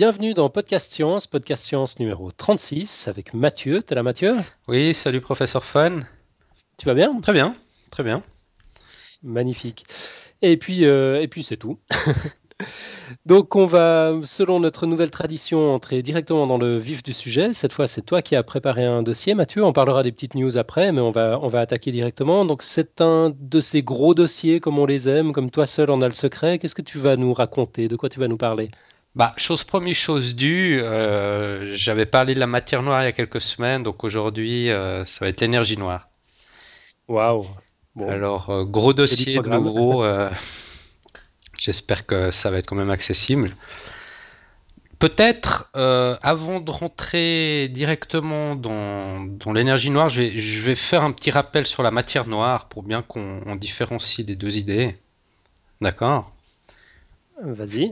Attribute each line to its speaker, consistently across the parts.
Speaker 1: Bienvenue dans Podcast Science, Podcast Science numéro 36 avec Mathieu. T'es là Mathieu?
Speaker 2: Oui, salut professeur Fun.
Speaker 1: Tu vas bien?
Speaker 2: Très bien, très bien.
Speaker 1: Magnifique. Et puis, euh, et puis c'est tout. Donc on va, selon notre nouvelle tradition, entrer directement dans le vif du sujet. Cette fois, c'est toi qui as préparé un dossier, Mathieu. On parlera des petites news après, mais on va, on va attaquer directement. Donc c'est un de ces gros dossiers comme on les aime, comme toi seul en as le secret. Qu'est-ce que tu vas nous raconter? De quoi tu vas nous parler?
Speaker 2: Bah, chose première, chose due, euh, j'avais parlé de la matière noire il y a quelques semaines, donc aujourd'hui, euh, ça va être l'énergie noire.
Speaker 1: Waouh
Speaker 2: Alors, euh, gros dossier de nouveau. J'espère que ça va être quand même accessible. Peut-être, avant de rentrer directement dans, l'énergie noire, je vais, je vais, faire un petit rappel sur la matière noire pour bien qu'on différencie les deux idées. D'accord?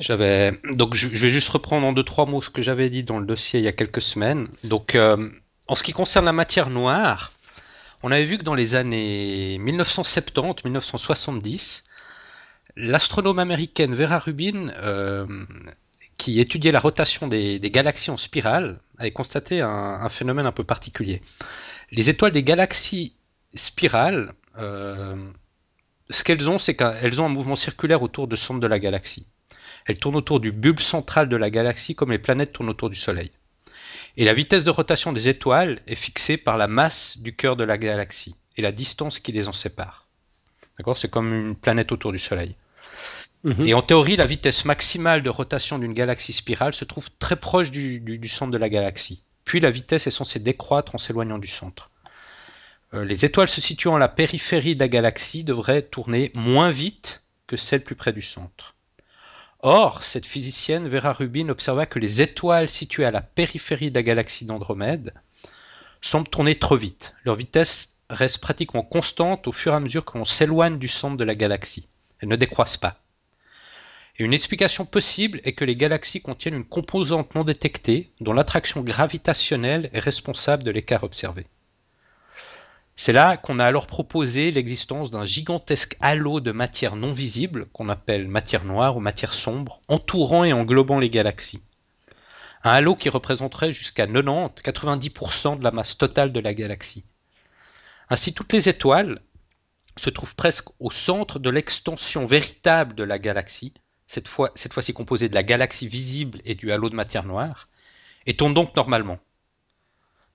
Speaker 2: J'avais donc je, vais juste reprendre en deux trois mots ce que j'avais dit dans le dossier il y a quelques semaines. Donc euh, en ce qui concerne la matière noire, on avait vu que dans les années 1970-1970, l'astronome américaine Vera Rubin, euh, qui étudiait la rotation des, galaxies en spirale, avait constaté un, phénomène un peu particulier. Les étoiles des galaxies spirales, euh, ce qu'elles ont, c'est qu'elles ont un mouvement circulaire autour du centre de la galaxie. Elle tourne autour du bulbe central de la galaxie comme les planètes tournent autour du Soleil. Et la vitesse de rotation des étoiles est fixée par la masse du cœur de la galaxie et la distance qui les en sépare. D'accord? C'est comme une planète autour du Soleil. Mhm. Et en théorie, la vitesse maximale de rotation d'une galaxie spirale se trouve très proche du, centre de la galaxie. Puis la vitesse est censée décroître en s'éloignant du centre. Euh, les étoiles se situant à la périphérie de la galaxie devraient tourner moins vite que celles plus près du centre. Or, cette physicienne, Vera Rubin, observa que les étoiles situées à la périphérie de la galaxie d'Andromède semblent tourner trop vite. Leur vitesse reste pratiquement constante au fur et à mesure que l'on s'éloigne du centre de la galaxie. Elles ne décroissent pas. Et une explication possible est que les galaxies contiennent une composante non détectée dont l'attraction gravitationnelle est responsable de l'écart observé. C'est là qu'on a alors proposé l'existence d'un gigantesque halo de matière non visible, qu'on appelle matière noire ou matière sombre, entourant et englobant les galaxies. Un halo qui représenterait jusqu'à 90-90% de la masse totale de la galaxie. Ainsi, toutes les étoiles se trouvent presque au centre de l'extension véritable de la galaxie, cette fois-ci composée de la galaxie visible et du halo de matière noire, et tournent donc normalement.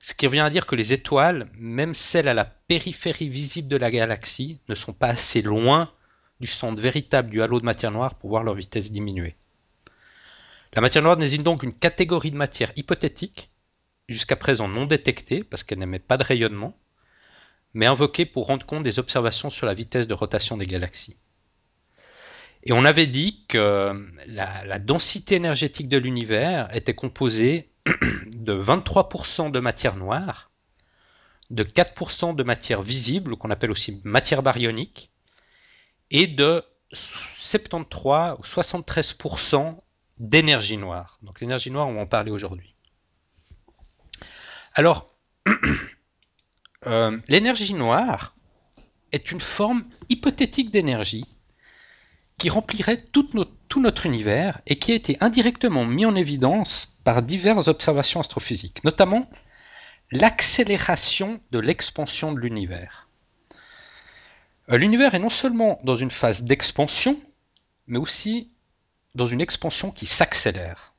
Speaker 2: Ce qui revient à dire que les étoiles, même celles à la périphérie visible de la galaxie, ne sont pas assez loin du centre véritable du halo de matière noire pour voir leur vitesse diminuer. La matière noire désigne donc une catégorie de matière hypothétique, jusqu'à présent non détectée parce qu'elle n'émet pas de rayonnement, mais invoquée pour rendre compte des observations sur la vitesse de rotation des galaxies. Et on avait dit que la, la densité énergétique de l'univers était composée de 23% de matière noire, de 4% de matière visible, qu'on appelle aussi matière baryonique, et de 73 ou 73% d'énergie noire. Donc l'énergie noire, on va en parler aujourd'hui. Alors, euh, l'énergie noire est une forme hypothétique d'énergie qui remplirait tout notre, univers et qui a été indirectement mis en évidence par diverses observations astrophysiques, notamment l'accélération de l'expansion de l'univers. Euh, l'univers est non seulement dans une phase d'expansion, mais aussi dans une expansion qui s'accélère.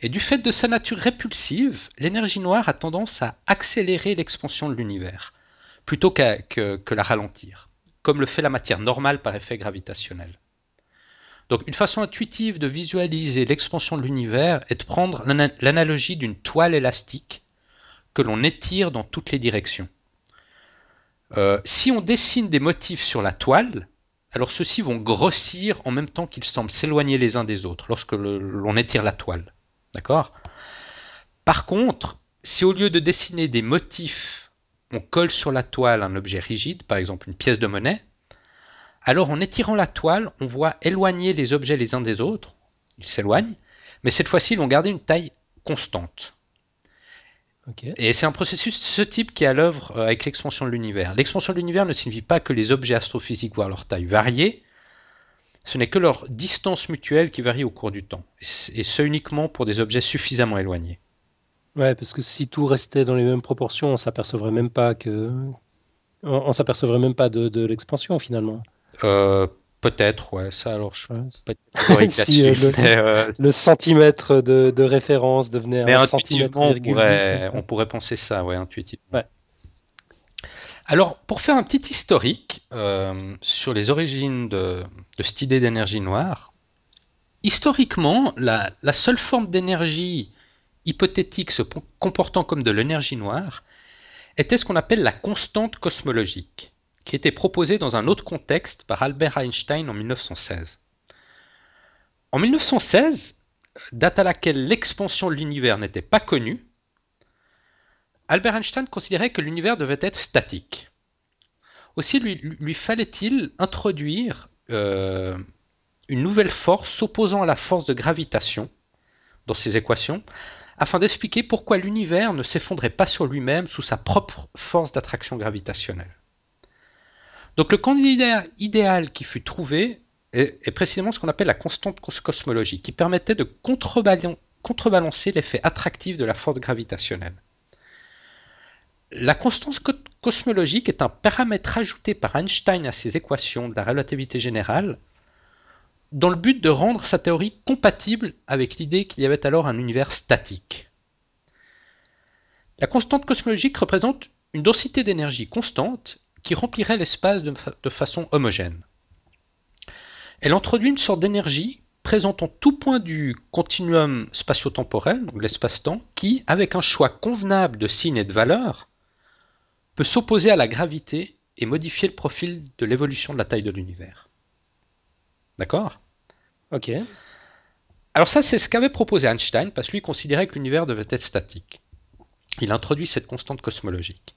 Speaker 2: Et du fait de sa nature répulsive, l'énergie noire a tendance à accélérer l'expansion de l'univers, plutôt que la ralentir comme le fait la matière normale par effet gravitationnel. Donc une façon intuitive de visualiser l'expansion de l'univers est de prendre l'analogie d'une toile élastique que l'on étire dans toutes les directions. Euh, si on dessine des motifs sur la toile, alors ceux-ci vont grossir en même temps qu'ils semblent s'éloigner les uns des autres lorsque l'on étire la toile. D'accord? Par contre, si au lieu de dessiner des motifs on colle sur la toile un objet rigide, par exemple une pièce de monnaie, alors en étirant la toile, on voit éloigner les objets les uns des autres, ils s'éloignent, mais cette fois-ci, ils vont garder une taille constante. Et c'est un processus de ce type qui est à l'œuvre euh, avec l'expansion de l'univers. L'expansion de l'univers ne signifie pas que les objets astrophysiques voient leur taille varier, ce n'est que leur distance mutuelle qui varie au cours du temps, et ce uniquement pour des objets suffisamment éloignés.
Speaker 1: Ouais, parce que si tout restait dans les mêmes proportions, on s'apercevrait même pas que, on, s'apercevrait même pas de, l'expansion finalement.
Speaker 2: Euh, peut-être, ouais. Ça, alors, je
Speaker 1: ouais. si, euh, euh, le, centimètre de, référence devenait un centimètre
Speaker 2: on pourrait, on pourrait penser ça, ouais, intuitivement. Ouais. Alors, pour faire un petit historique sur les origines de, cette idée d'énergie noire, historiquement, la, la seule forme d'énergie hypothétique se comportant comme de l'énergie noire était ce qu'on appelle la constante cosmologique, qui était proposée dans un autre contexte par Albert Einstein en 1916. En 1916, date à laquelle l'expansion de l'univers n'était pas connue, Albert Einstein considérait que l'univers devait être statique. Aussi lui, fallait-il introduire euh, une nouvelle force s'opposant à la force de gravitation dans ses équations, afin d'expliquer pourquoi l'univers ne s'effondrait pas sur lui-même sous sa propre force d'attraction gravitationnelle. Donc le candidat idéal qui fut trouvé est, précisément ce qu'on appelle la constante cosmologique, qui permettait de contrebalancer l'effet attractif de la force gravitationnelle. La constante cosmologique est un paramètre ajouté par Einstein à ses équations de la relativité générale dans le but de rendre sa théorie compatible avec l'idée qu'il y avait alors un univers statique. La constante cosmologique représente une densité d'énergie constante qui remplirait l'espace de, façon homogène. Elle introduit une sorte d'énergie présentant tout point du continuum spatio-temporel, donc l'espace-temps, qui, avec un choix convenable de signes et de valeurs, peut s'opposer à la gravité et modifier le profil de l'évolution de la taille de l'univers. D'accord?
Speaker 1: Ok.
Speaker 2: Alors ça, c'est ce qu'avait proposé Einstein, parce que lui considérait que l'univers devait être statique. Il introduit cette constante cosmologique.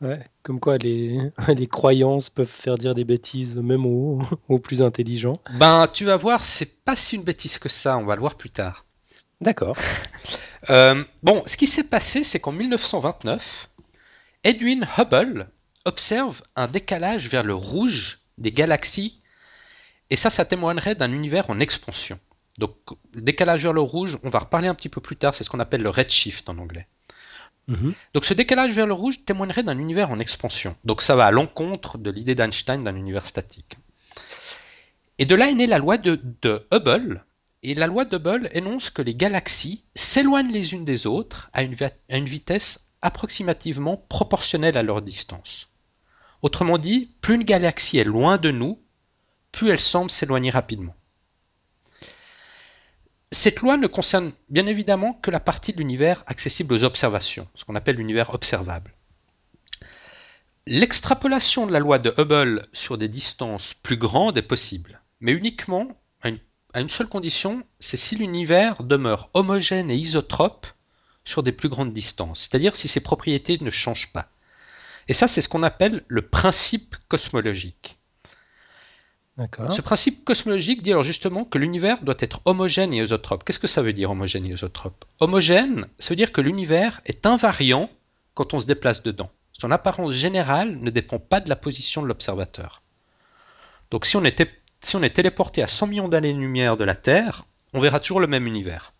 Speaker 1: Ouais, comme quoi les, les croyances peuvent faire dire des bêtises même aux, plus intelligents.
Speaker 2: Ben, tu vas voir, c'est pas si une bêtise que ça, on va le voir plus tard.
Speaker 1: D'accord.
Speaker 2: Euh, bon, ce qui s'est passé, c'est qu'en 1929, Edwin Hubble observe un décalage vers le rouge des galaxies et ça, ça témoignerait d'un univers en expansion. Donc, décalage vers le rouge, on va reparler un petit peu plus tard, c'est ce qu'on appelle le redshift en anglais. Mhm. Donc, ce décalage vers le rouge témoignerait d'un univers en expansion. Donc, ça va à l'encontre de l'idée d'Einstein d'un univers statique. Et de là est née la loi de, Hubble. Et la loi de Hubble énonce que les galaxies s'éloignent les unes des autres à une, à une vitesse approximativement proportionnelle à leur distance. Autrement dit, plus une galaxie est loin de nous, plus elle semble s'éloigner rapidement. Cette loi ne concerne bien évidemment que la partie de l'univers accessible aux observations, ce qu'on appelle l'univers observable. L'extrapolation de la loi de Hubble sur des distances plus grandes est possible, mais uniquement à une, à une seule condition, c'est si l'univers demeure homogène et isotrope sur des plus grandes distances, c'est-à-dire si ses propriétés ne changent pas. Et ça, c'est ce qu'on appelle le principe cosmologique. Ce principe cosmologique dit alors justement que l'univers doit être homogène et isotrope. Qu'est-ce que ça veut dire homogène et isotrope? Homogène, ça veut dire que l'univers est invariant quand on se déplace dedans. Son apparence générale ne dépend pas de la position de l'observateur. Donc si on, était, si on est téléporté à 100 millions d'années-lumière de la Terre, on verra toujours le même univers.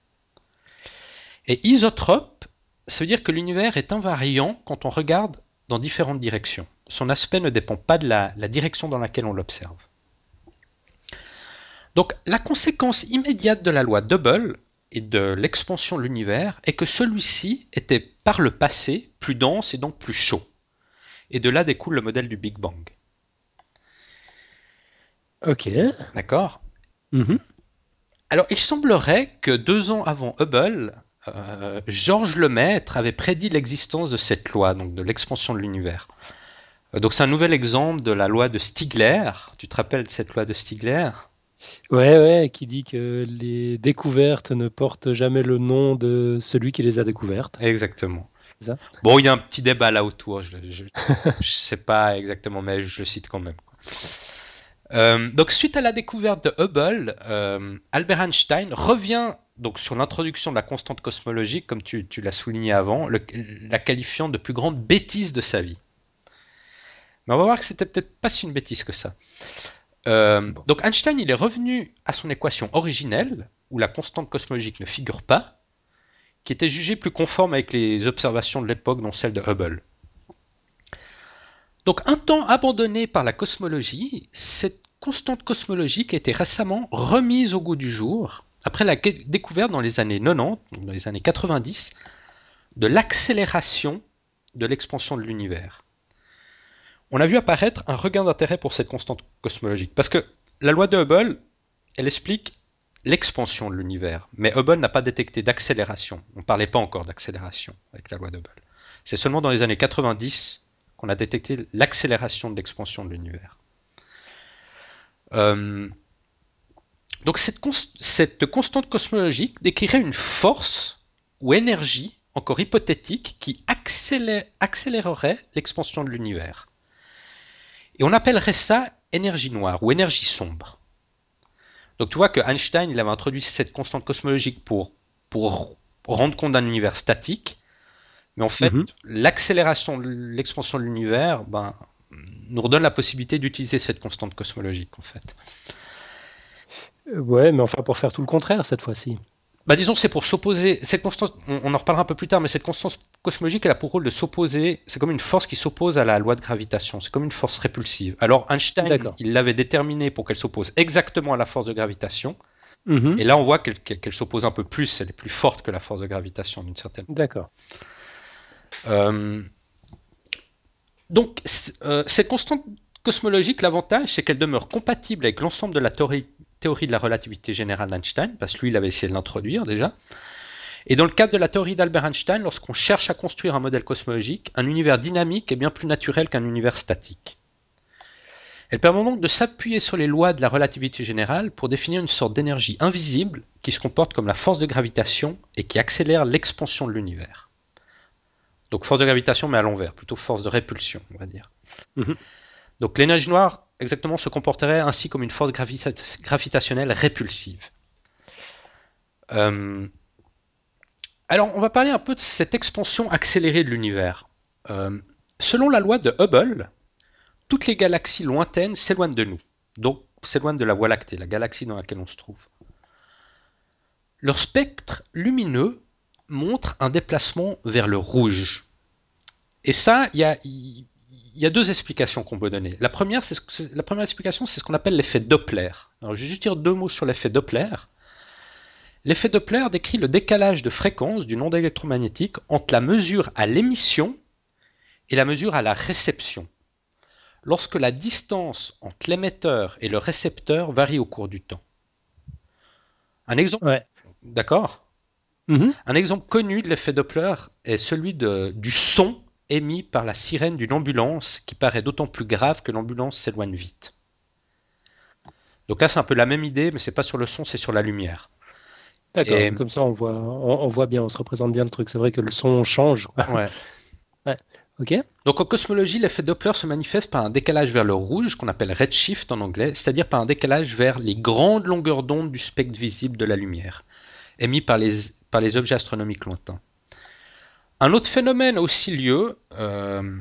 Speaker 2: Et isotrope, ça veut dire que l'univers est invariant quand on regarde dans différentes directions. Son aspect ne dépend pas de la direction dans laquelle on l'observe. Donc la conséquence immédiate de la loi Double et de l'expansion de l'univers est que celui-ci était par le passé plus dense et donc plus chaud. Et de là découle le modèle du Big Bang.
Speaker 1: Ok.
Speaker 2: D'accord?
Speaker 1: Mhm.
Speaker 2: Alors il semblerait que deux ans avant Hubble, euh, Georges Lemaître avait prédit l'existence de cette loi, donc de l'expansion de l'univers. Euh, donc c'est un nouvel exemple de la loi de Stigler. Tu te rappelles de cette loi de Stigler?
Speaker 1: Ouais, ouais, qui dit que les découvertes ne portent jamais le nom de celui qui les a découvertes.
Speaker 2: Exactement. bon, il y a un petit débat là autour, je ne sais pas exactement, mais je le cite quand même. Euh, donc, suite à la découverte de Hubble, euh, Albert Einstein revient donc sur l'introduction de la constante cosmologique, comme tu, l'as souligné avant, la qualifiant de plus grande bêtise de sa vie. Mais on va voir que c'était peut-être pas si une bêtise que ça. Euh, donc Einstein, il est revenu à son équation originelle, où la constante cosmologique ne figure pas, qui était jugée plus conforme avec les observations de l'époque, dont celle de Hubble. Donc un temps abandonnée par la cosmologie, cette constante cosmologique a été récemment remise au goût du jour, après la découverte dans les années 90, dans les années 90, de l'accélération de l'expansion de l'univers. On a vu apparaître un regain d'intérêt pour cette constante cosmologique, parce que la loi de Hubble, elle explique l'expansion de l'univers, mais Hubble n'a pas détecté d'accélération. On ne parlait pas encore d'accélération avec la loi de Hubble. C'est seulement dans les années 90 qu'on a détecté l'accélération de l'expansion de l'univers. Euh, donc cette, cette, constante cosmologique décrirait une force ou énergie encore hypothétique qui accélérerait l'expansion de l'univers. Et on appellerait ça énergie noire ou énergie sombre. Donc tu vois que Einstein il avait introduit cette constante cosmologique pour, pour rendre compte d'un univers statique, mais en fait mhm. l'accélération de l'expansion de l'univers ben, nous redonne la possibilité d'utiliser cette constante cosmologique en fait.
Speaker 1: Ouais, mais enfin pour faire tout le contraire cette fois-ci.
Speaker 2: Bah disons c'est pour s'opposer, cette constance, on, en reparlera un peu plus tard, mais cette constance cosmologique elle a pour rôle de s'opposer, c'est comme une force qui s'oppose à la loi de gravitation, c'est comme une force répulsive. Alors Einstein, il l'avait déterminée pour qu'elle s'oppose exactement à la force de gravitation, mhm. et là on voit qu'elle s'oppose un peu plus, elle est plus forte que la force de gravitation d'une certaine
Speaker 1: manière. D'accord.
Speaker 2: Euh, donc euh, cette constante cosmologique, l'avantage c'est qu'elle demeure compatible avec l'ensemble de la théorie théorie de la relativité générale d'Einstein, parce que lui, il avait essayé de l'introduire déjà. Et dans le cadre de la théorie d'Albert Einstein, lorsqu'on cherche à construire un modèle cosmologique, un univers dynamique est bien plus naturel qu'un univers statique. Elle permet donc de s'appuyer sur les lois de la relativité générale pour définir une sorte d'énergie invisible qui se comporte comme la force de gravitation et qui accélère l'expansion de l'univers. Donc force de gravitation mais à l'envers, plutôt force de répulsion, on va dire. Mhm. Donc l'énergie noire exactement se comporterait ainsi comme une force gravitationnelle répulsive. Euh, alors, on va parler un peu de cette expansion accélérée de l'univers. Euh, selon la loi de Hubble, toutes les galaxies lointaines s'éloignent de nous, donc s'éloignent de la Voie lactée, la galaxie dans laquelle on se trouve. Leur spectre lumineux montre un déplacement vers le rouge. Et ça, il y a, il y a deux explications qu'on peut donner. La première, c'est la première explication, c'est ce qu'on appelle l'effet Doppler. Alors, je vais juste dire deux mots sur l'effet Doppler. L'effet Doppler décrit le décalage de fréquence d'une onde électromagnétique entre la mesure à l'émission et la mesure à la réception. Lorsque la distance entre l'émetteur et le récepteur varie au cours du temps. Un exemple. D'accord? Mm-hmm. Un exemple connu de l'effet Doppler est celui de, du son émis par la sirène d'une ambulance qui paraît d'autant plus grave que l'ambulance s'éloigne vite. Donc là, c'est un peu la même idée, mais c'est pas sur le son, c'est sur la lumière.
Speaker 1: D'accord, comme ça on voit, on, voit bien, on se représente bien le truc. C'est vrai que le son change.
Speaker 2: Ouais.
Speaker 1: ouais. Ok.
Speaker 2: Donc en cosmologie, l'effet Doppler se manifeste par un décalage vers le rouge, qu'on appelle redshift en anglais, c'est-à-dire par un décalage vers les grandes longueurs d'onde du spectre visible de la lumière, émis par les, par les objets astronomiques lointains. Un autre phénomène a aussi lieu. Euh,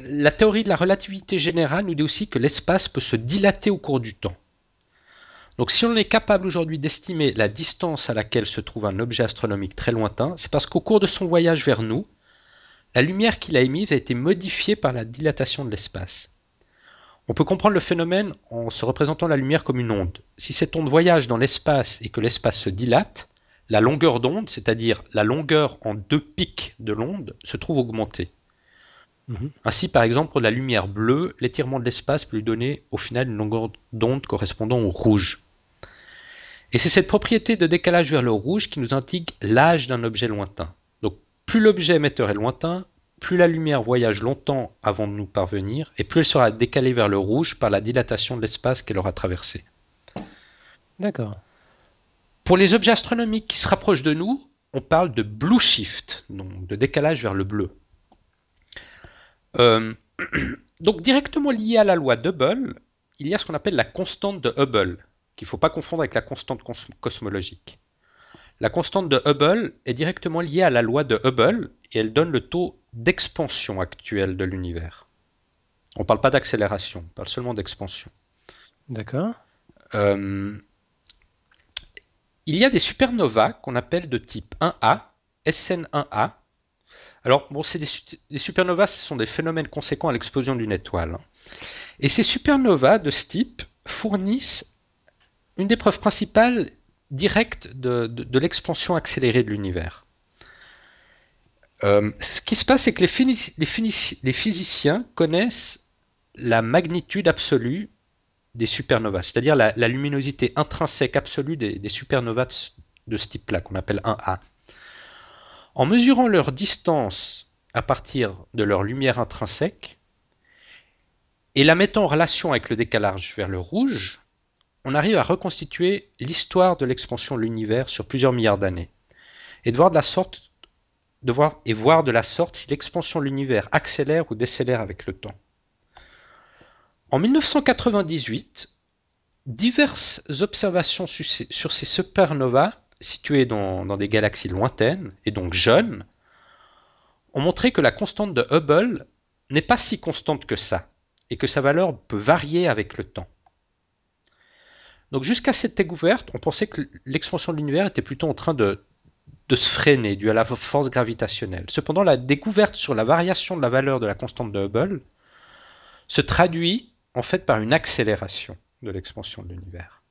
Speaker 2: la théorie de la relativité générale nous dit aussi que l'espace peut se dilater au cours du temps. Donc si on est capable aujourd'hui d'estimer la distance à laquelle se trouve un objet astronomique très lointain, c'est parce qu'au cours de son voyage vers nous, la lumière qu'il a émise a été modifiée par la dilatation de l'espace. On peut comprendre le phénomène en se représentant la lumière comme une onde. Si cette onde voyage dans l'espace et que l'espace se dilate, la longueur d'onde, c'est-à-dire la longueur en deux pics de l'onde, se trouve augmentée. Mhm. Ainsi, par exemple, pour la lumière bleue, l'étirement de l'espace peut lui donner au final une longueur d'onde correspondant au rouge. Et c'est cette propriété de décalage vers le rouge qui nous indique l'âge d'un objet lointain. Donc plus l'objet émetteur est lointain, plus la lumière voyage longtemps avant de nous parvenir, et plus elle sera décalée vers le rouge par la dilatation de l'espace qu'elle aura traversé.
Speaker 1: D'accord.
Speaker 2: Pour les objets astronomiques qui se rapprochent de nous, on parle de blue shift, donc de décalage vers le bleu. Euh, donc directement lié à la loi d'Hubble, il y a ce qu'on appelle la constante de Hubble, qu'il ne faut pas confondre avec la constante cosmologique. La constante de Hubble est directement liée à la loi de Hubble et elle donne le taux d'expansion actuel de l'univers. On ne parle pas d'accélération, on parle seulement d'expansion.
Speaker 1: D'accord.
Speaker 2: Euh, il y a des supernovas qu'on appelle de type 1A, SN1A. Alors, bon, c'est des, supernovas, ce sont des phénomènes conséquents à l'explosion d'une étoile. Hein. Et ces supernovas de ce type fournissent une des preuves principales directes de, l'expansion accélérée de l'univers. Euh, ce qui se passe, c'est que les, physiciens connaissent la magnitude absolue des supernovas, c'est-à-dire la, luminosité intrinsèque absolue des, supernovas de, ce type-là, qu'on appelle 1A. En mesurant leur distance à partir de leur lumière intrinsèque, et la mettant en relation avec le décalage vers le rouge, on arrive à reconstituer l'histoire de l'expansion de l'univers sur plusieurs milliards d'années, et voir de la sorte si l'expansion de l'univers accélère ou décélère avec le temps. En 1998, diverses observations sur ces supernovas situées dans, des galaxies lointaines et donc jeunes ont montré que la constante de Hubble n'est pas si constante que ça et que sa valeur peut varier avec le temps. Donc jusqu'à cette découverte, on pensait que l'expansion de l'univers était plutôt en train de, se freiner dû à la force gravitationnelle. Cependant, la découverte sur la variation de la valeur de la constante de Hubble se traduit en fait par une accélération de l'expansion de l'univers.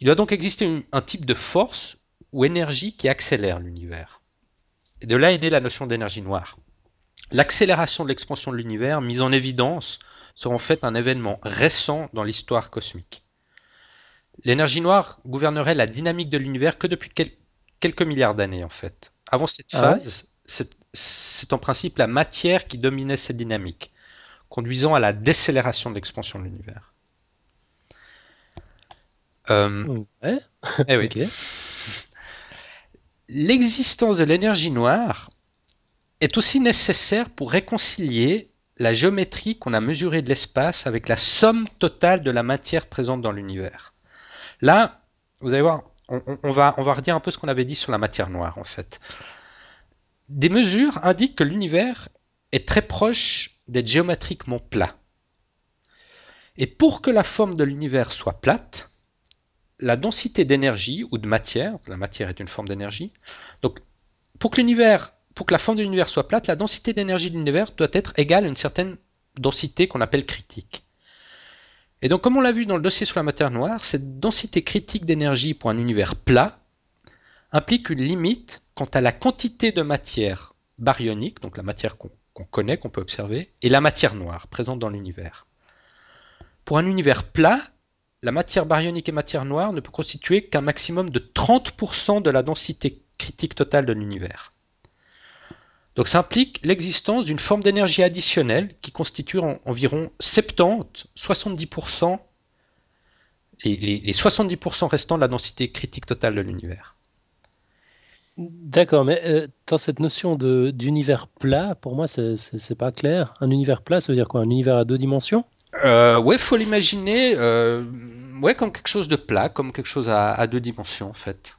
Speaker 2: Il doit donc exister un type de force ou énergie qui accélère l'univers. Et de là est née la notion d'énergie noire. L'accélération de l'expansion de l'univers, mise en évidence, sera en fait un événement récent dans l'histoire cosmique. L'énergie noire gouvernerait la dynamique de l'univers que depuis quelques milliards d'années en fait. Avant cette ah phase, c'est en principe la matière qui dominait cette dynamique conduisant à la décélération de l'expansion de l'univers.
Speaker 1: Euh,
Speaker 2: eh oui. L'existence de l'énergie noire est aussi nécessaire pour réconcilier la géométrie qu'on a mesurée de l'espace avec la somme totale de la matière présente dans l'univers. Là, vous allez voir, on, va, on va redire un peu ce qu'on avait dit sur la matière noire en fait. Des mesures indiquent que l'univers est très proche d'être géométriquement plat. Et pour que la forme de l'univers soit plate, la densité d'énergie ou de matière, la matière est une forme d'énergie, donc pour que l'univers, pour que la forme de l'univers soit plate, la densité d'énergie de l'univers doit être égale à une certaine densité qu'on appelle critique. Et donc comme on l'a vu dans le dossier sur la matière noire, cette densité critique d'énergie pour un univers plat implique une limite quant à la quantité de matière baryonique, donc la matière qu'on qu'on connaît, qu'on peut observer, et la matière noire présente dans l'univers. Pour un univers plat, la matière baryonique et matière noire ne peut constituer qu'un maximum de 30% de la densité critique totale de l'univers. Donc ça implique l'existence d'une forme d'énergie additionnelle qui constitue environ 70, 70%, les, les 70% restants de la densité critique totale de l'univers.
Speaker 1: D'accord, mais euh, dans cette notion de d'univers plat, pour moi, c'est pas clair. Un univers plat, ça veut dire quoi? Un univers à deux dimensions?
Speaker 2: Euh, Ouais, faut l'imaginer euh, ouais, comme quelque chose de plat, comme quelque chose à, deux dimensions, en fait.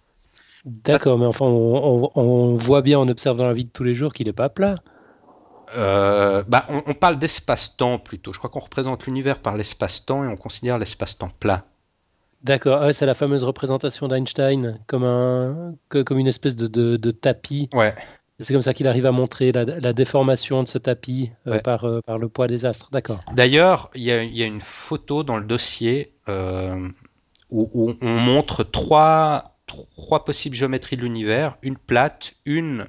Speaker 1: D'accord, mais enfin, on, voit bien en observant la vie de tous les jours qu'il n'est pas plat.
Speaker 2: Euh, bah, on parle d'espace-temps plutôt. Je crois qu'on représente l'univers par l'espace-temps et on considère l'espace-temps plat.
Speaker 1: D'accord, c'est la fameuse représentation d'Einstein comme, un, comme une espèce de, tapis.
Speaker 2: Ouais.
Speaker 1: C'est comme ça qu'il arrive à montrer la, déformation de ce tapis euh, par, euh, par le poids des astres. D'accord.
Speaker 2: D'ailleurs, il y, a, une photo dans le dossier euh, où, on montre trois, trois possibles géométries de l'univers une plate, une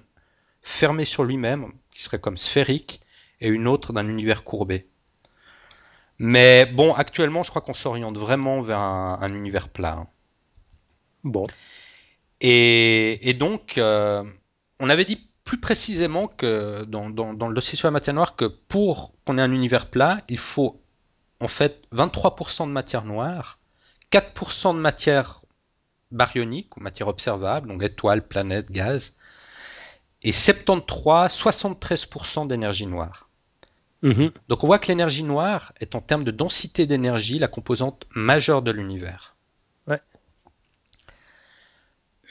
Speaker 2: fermée sur lui-même, qui serait comme sphérique, et une autre d'un univers courbé. Mais bon, actuellement, je crois qu'on s'oriente vraiment vers un, univers plat. Hein.
Speaker 1: Bon.
Speaker 2: Et, donc, euh, on avait dit plus précisément que dans, le dossier sur la matière noire que pour qu'on ait un univers plat, il faut en fait 23% de matière noire, 4% de matière baryonique ou matière observable, donc étoiles, planètes, gaz, et 73, 73% d'énergie noire. Mhm. Donc on voit que l'énergie noire est en termes de densité d'énergie la composante majeure de l'univers.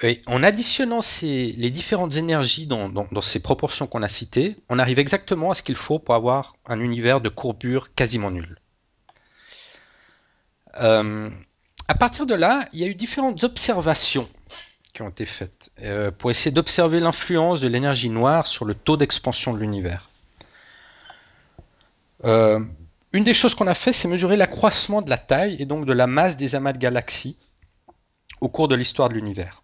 Speaker 2: Et en additionnant les différentes énergies dans, ces proportions qu'on a citées, on arrive exactement à ce qu'il faut pour avoir un univers de courbure quasiment nulle. Euh, à partir de là, il y a eu différentes observations qui ont été faites euh, pour essayer d'observer l'influence de l'énergie noire sur le taux d'expansion de l'univers. Euh, une des choses qu'on a fait, c'est mesurer l'accroissement de la taille et donc de la masse des amas de galaxies au cours de l'histoire de l'univers.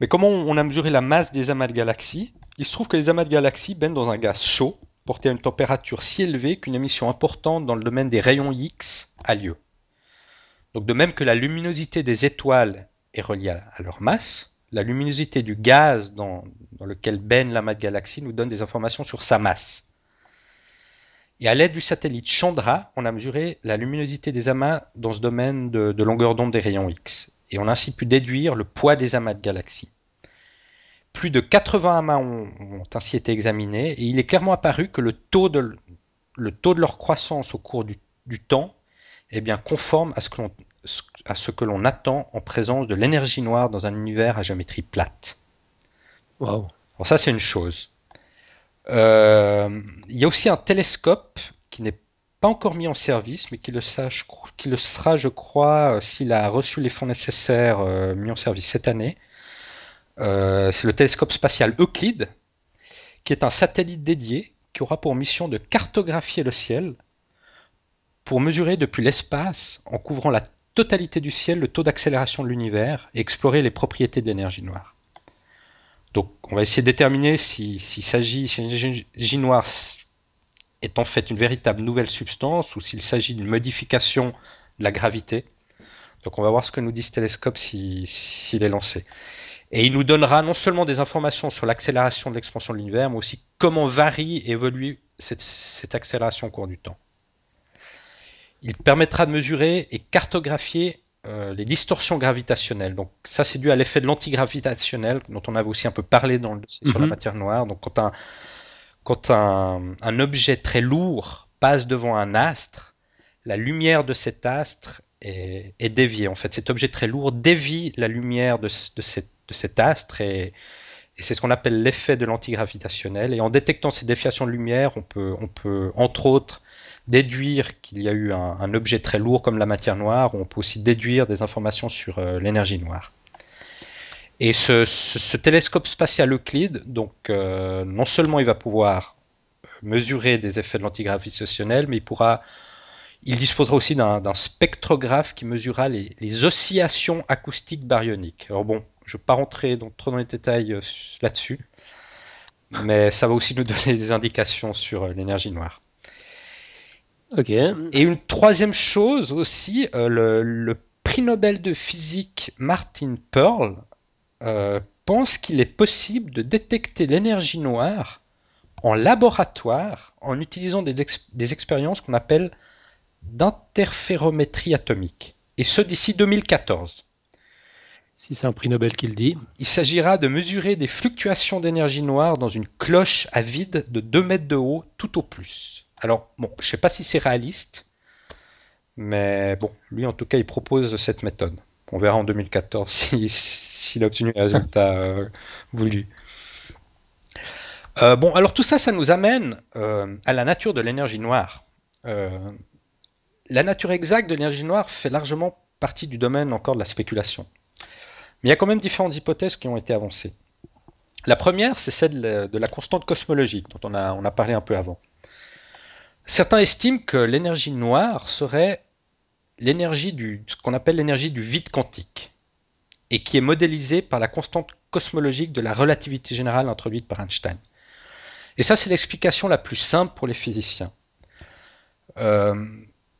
Speaker 2: Mais comment on a mesuré la masse des amas de galaxies? Il se trouve que les amas de galaxies baignent dans un gaz chaud, porté à une température si élevée qu'une émission importante dans le domaine des rayons X a lieu. Donc de même que la luminosité des étoiles est reliée à leur masse, la luminosité du gaz dans, lequel baigne l'amas de galaxies nous donne des informations sur sa masse. Et à l'aide du satellite Chandra, on a mesuré la luminosité des amas dans ce domaine de, longueur d'onde des rayons X. Et on a ainsi pu déduire le poids des amas de galaxies. Plus de 80 amas ont, ainsi été examinés et il est clairement apparu que le taux de, le taux de leur croissance au cours du, du temps est bien conforme à ce que l'on à ce que l'on attend en présence de l'énergie noire dans un univers à géométrie plate.
Speaker 1: Wow.
Speaker 2: Alors ça c'est une chose. Euh, il y a aussi un télescope qui n'est pas encore mis en service, mais qui le, sera, je crois, euh, s'il a reçu les fonds nécessaires euh, mis en service cette année. c'est le télescope spatial Euclide, qui est un satellite dédié qui aura pour mission de cartographier le ciel pour mesurer depuis l'espace, en couvrant la totalité du ciel, le taux d'accélération de l'univers et explorer les propriétés de l'énergie noire. Donc on va essayer de déterminer s'il s'agit, si l'énergie noire est en fait une véritable nouvelle substance ou s'il s'agit d'une modification de la gravité. Donc on va voir ce que nous dit ce télescope s'il est lancé. Et il nous donnera non seulement des informations sur l'accélération de l'expansion de l'univers, mais aussi comment varie et évolue cette accélération au cours du temps. Il permettra de mesurer et cartographier euh, les distorsions gravitationnelles. Donc ça, c'est dû à l'effet de l'antigravitationnel dont on avait aussi un peu parlé dans le sur la mhm. matière noire. Donc quand un quand un, un, objet très lourd passe devant un astre, la lumière de cet astre est, est, déviée. En fait, cet objet très lourd dévie la lumière de, de, cette, de cet astre et, et c'est ce qu'on appelle l'effet de l'antigravitationnel. Et en détectant ces déviations de lumière, on peut, on peut entre autres déduire qu'il y a eu un, objet très lourd comme la matière noire, on peut aussi déduire des informations sur euh, l'énergie noire. Et ce, télescope spatial Euclide, donc euh, non seulement il va pouvoir mesurer des effets de l'antigravitationnel, mais il pourra, il disposera aussi d'un spectrographe qui mesurera les, oscillations acoustiques baryoniques. Alors bon, je ne vais pas rentrer trop dans les détails euh, là-dessus, mais ça va aussi nous donner des indications sur l'énergie noire. Et une troisième chose aussi, euh, le, prix Nobel de physique Martin Pearl euh, pense qu'il est possible de détecter l'énergie noire en laboratoire en utilisant des, des expériences qu'on appelle d'interférométrie atomique. Et ce d'ici 2014.
Speaker 1: Si c'est un prix Nobel qui le dit.
Speaker 2: Il s'agira de mesurer des fluctuations d'énergie noire dans une cloche à vide de 2 mètres de haut tout au plus. Alors, bon, je ne sais pas si c'est réaliste, mais bon, lui en tout cas, il propose cette méthode. On verra en 2014 s'il a obtenu le résultat euh, voulu. Euh, bon, alors tout ça, ça nous amène euh, à la nature de l'énergie noire. la nature exacte de l'énergie noire fait largement partie du domaine encore de la spéculation. Mais il y a quand même différentes hypothèses qui ont été avancées. La première, c'est celle de la constante cosmologique, dont on a, on a parlé un peu avant. Certains estiment que l'énergie noire serait l'énergie du, ce qu'on appelle l'énergie du vide quantique, et qui est modélisée par la constante cosmologique de la relativité générale introduite par Einstein. Et ça, c'est l'explication la plus simple pour les physiciens. Euh,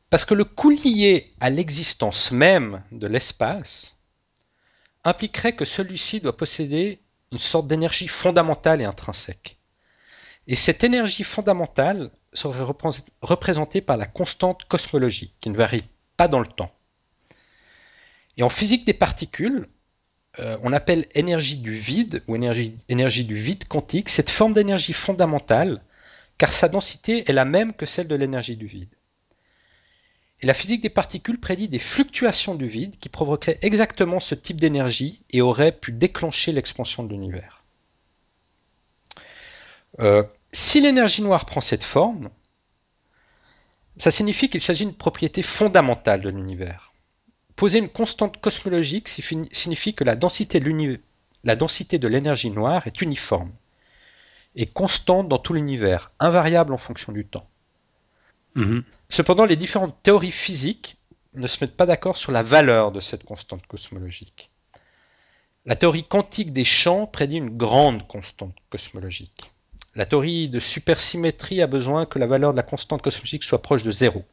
Speaker 2: parce que le coût lié à l'existence même de l'espace impliquerait que celui-ci doit posséder une sorte d'énergie fondamentale et intrinsèque. Et cette énergie fondamentale serait représentée par la constante cosmologique, qui ne varie pas dans le temps. Et en physique des particules, euh, on appelle énergie du vide ou énergie, énergie du vide quantique cette forme d'énergie fondamentale, car sa densité est la même que celle de l'énergie du vide. Et la physique des particules prédit des fluctuations du vide qui provoqueraient exactement ce type d'énergie et auraient pu déclencher l'expansion de l'univers. Euh, si l'énergie noire prend cette forme, Ça signifie qu'il s'agit d'une propriété fondamentale de l'univers. Poser une constante cosmologique signifie que la densité de l'énergie noire est uniforme et constante dans tout l'univers, invariable en fonction du temps. Mhm. Cependant, les différentes théories physiques ne se mettent pas d'accord sur la valeur de cette constante cosmologique. La théorie quantique des champs prédit une grande constante cosmologique. La théorie de supersymétrie a besoin que la valeur de la constante cosmologique soit proche de zéro.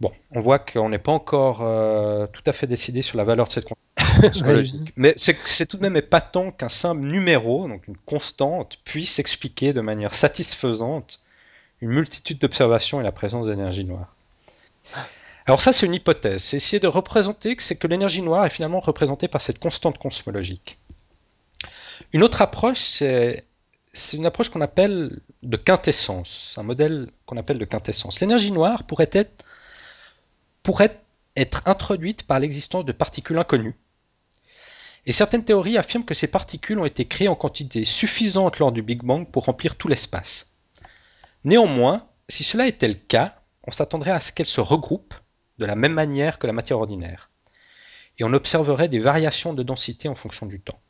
Speaker 2: Bon, on voit qu'on n'est pas encore euh, tout à fait décidé sur la valeur de cette constante cosmologique. Mais c'est tout de même épatant qu'un simple numéro, donc une constante, puisse expliquer de manière satisfaisante une multitude d'observations et la présence d'énergie noire. Alors ça, c'est une hypothèse. C'est essayer de représenter que c'est que l'énergie noire est finalement représentée par cette constante cosmologique. Une autre approche, c'est une approche qu'on appelle de quintessence, un modèle qu'on appelle de quintessence. L'énergie noire pourrait être, introduite par l'existence de particules inconnues. Et certaines théories affirment que ces particules ont été créées en quantité suffisante lors du Big Bang pour remplir tout l'espace. Néanmoins, si cela était le cas, on s'attendrait à ce qu'elles se regroupent de la même manière que la matière ordinaire. Et on observerait des variations de densité en fonction du temps.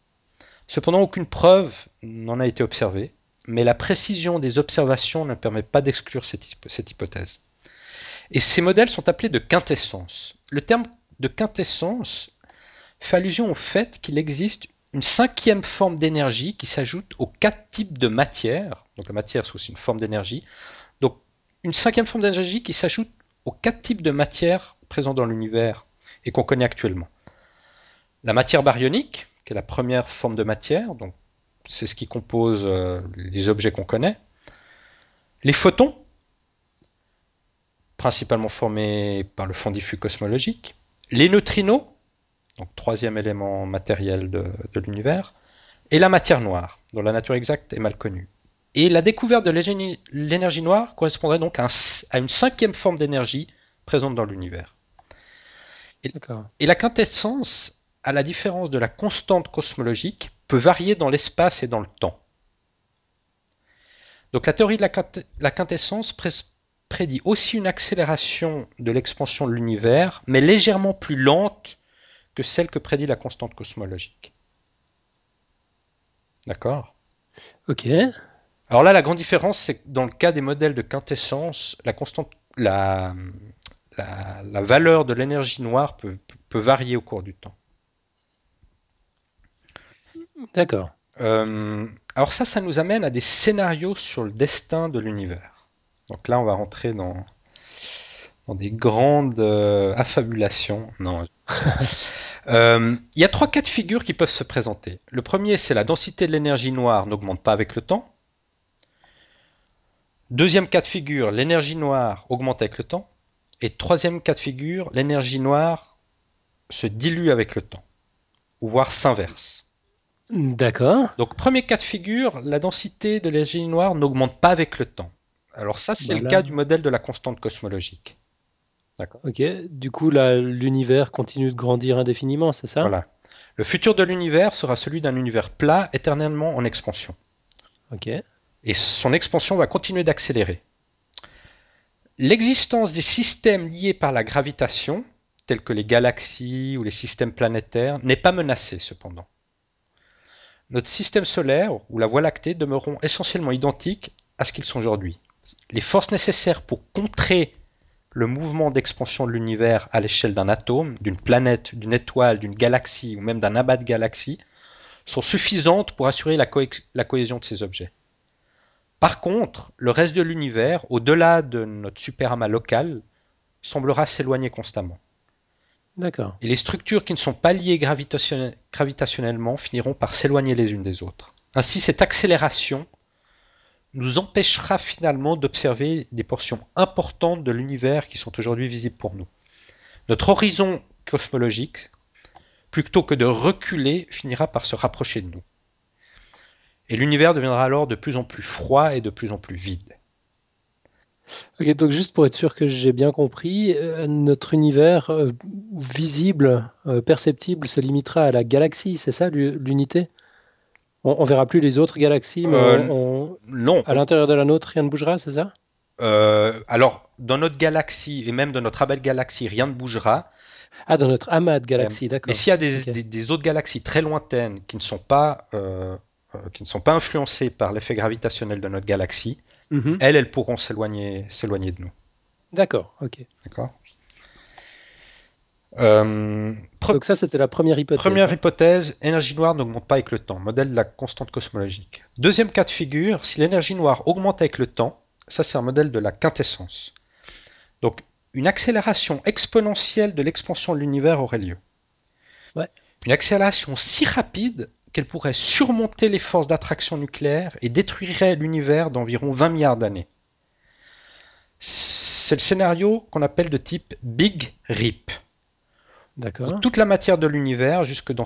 Speaker 2: Cependant, aucune preuve n'en a été observée, mais la précision des observations ne permet pas d'exclure cette, hypothèse. Et ces modèles sont appelés de quintessence. Le terme de quintessence fait allusion au fait qu'il existe une cinquième forme d'énergie qui s'ajoute aux quatre types de matière. Donc la matière, c'est aussi une forme d'énergie. Donc une cinquième forme d'énergie qui s'ajoute aux quatre types de matière présents dans l'univers et qu'on connaît actuellement. La matière baryonique, qui est la première forme de matière, donc c'est ce qui compose euh, les objets qu'on connaît. Les photons, principalement formés par le fond diffus cosmologique. Les neutrinos, donc troisième élément matériel de, l'univers, et la matière noire, dont la nature exacte est mal connue. Et la découverte de l'énergie noire correspondrait donc à, une cinquième forme d'énergie présente dans l'univers. Et, la quintessence, à la différence de la constante cosmologique, peut varier dans l'espace et dans le temps. Donc la théorie de la quintessence prédit aussi une accélération de l'expansion de l'univers, mais légèrement plus lente que celle que prédit la constante cosmologique. D'accord?
Speaker 1: Ok.
Speaker 2: Alors là, la grande différence, c'est que dans le cas des modèles de quintessence, la, constante, la, la, valeur de l'énergie noire peut, peut, varier au cours du temps.
Speaker 1: D'accord.
Speaker 2: Euh, alors ça, ça nous amène à des scénarios sur le destin de l'univers. Donc là, on va rentrer dans, dans des grandes euh, affabulations. Non. Euh, il y a trois cas de figure qui peuvent se présenter. Le premier, c'est la densité de l'énergie noire n'augmente pas avec le temps. Deuxième cas de figure, l'énergie noire augmente avec le temps. Et troisième cas de figure, l'énergie noire se dilue avec le temps, ou voire s'inverse.
Speaker 1: D'accord.
Speaker 2: Donc premier cas de figure, la densité de l'énergie noire n'augmente pas avec le temps. Alors ça, c'est le cas du modèle de la constante cosmologique.
Speaker 1: D'accord. Ok. Du coup, l'univers continue de grandir indéfiniment, c'est ça?
Speaker 2: Voilà. Le futur de l'univers sera celui d'un univers plat, éternellement en expansion.
Speaker 1: Ok
Speaker 2: et son expansion va continuer d'accélérer. L'existence des systèmes liés par la gravitation, tels que les galaxies ou les systèmes planétaires, n'est pas menacée cependant. Notre système solaire ou la Voie lactée demeureront essentiellement identiques à ce qu'ils sont aujourd'hui. Les forces nécessaires pour contrer le mouvement d'expansion de l'univers à l'échelle d'un atome, d'une planète, d'une étoile, d'une galaxie ou même d'un amas de galaxies sont suffisantes pour assurer la, la cohésion de ces objets. Par contre, le reste de l'univers, au-delà de notre superamas local, semblera s'éloigner constamment.
Speaker 1: D'accord.
Speaker 2: Et les structures qui ne sont pas liées gravitationnellement finiront par s'éloigner les unes des autres. Ainsi, cette accélération nous empêchera finalement d'observer des portions importantes de l'univers qui sont aujourd'hui visibles pour nous. Notre horizon cosmologique, plutôt que de reculer, finira par se rapprocher de nous et l'univers deviendra alors de plus en plus froid et de plus en plus vide.
Speaker 1: Ok, donc juste pour être sûr que j'ai bien compris, euh, notre univers euh, visible, euh, perceptible, se limitera à la galaxie, c'est ça l'unité? On, ne verra plus les autres galaxies, mais
Speaker 2: non.
Speaker 1: à l'intérieur de la nôtre, rien ne bougera, c'est ça?
Speaker 2: Alors, dans notre galaxie et même dans notre amas de galaxie, rien ne bougera.
Speaker 1: Ah, dans notre amas de galaxies, d'accord.
Speaker 2: Mais s'il y a des, autres galaxies très lointaines qui ne sont pas, qui ne sont pas influencées par l'effet gravitationnel de notre galaxie, mhm. elles, elles pourront s'éloigner, s'éloigner de nous.
Speaker 1: D'accord, ok.
Speaker 2: D'accord.
Speaker 1: Donc ça, c'était la première hypothèse.
Speaker 2: Première hypothèse, énergie noire n'augmente pas avec le temps, modèle de la constante cosmologique. Deuxième cas de figure, si l'énergie noire augmente avec le temps, ça c'est un modèle de la quintessence. Donc une accélération exponentielle de l'expansion de l'univers aurait lieu. Une accélération si rapide qu'elle pourrait surmonter les forces d'attraction nucléaire et détruirait l'univers d'environ 20 milliards d'années. C'est le scénario qu'on appelle de type Big Rip. Toute la matière de l'univers, jusque, dans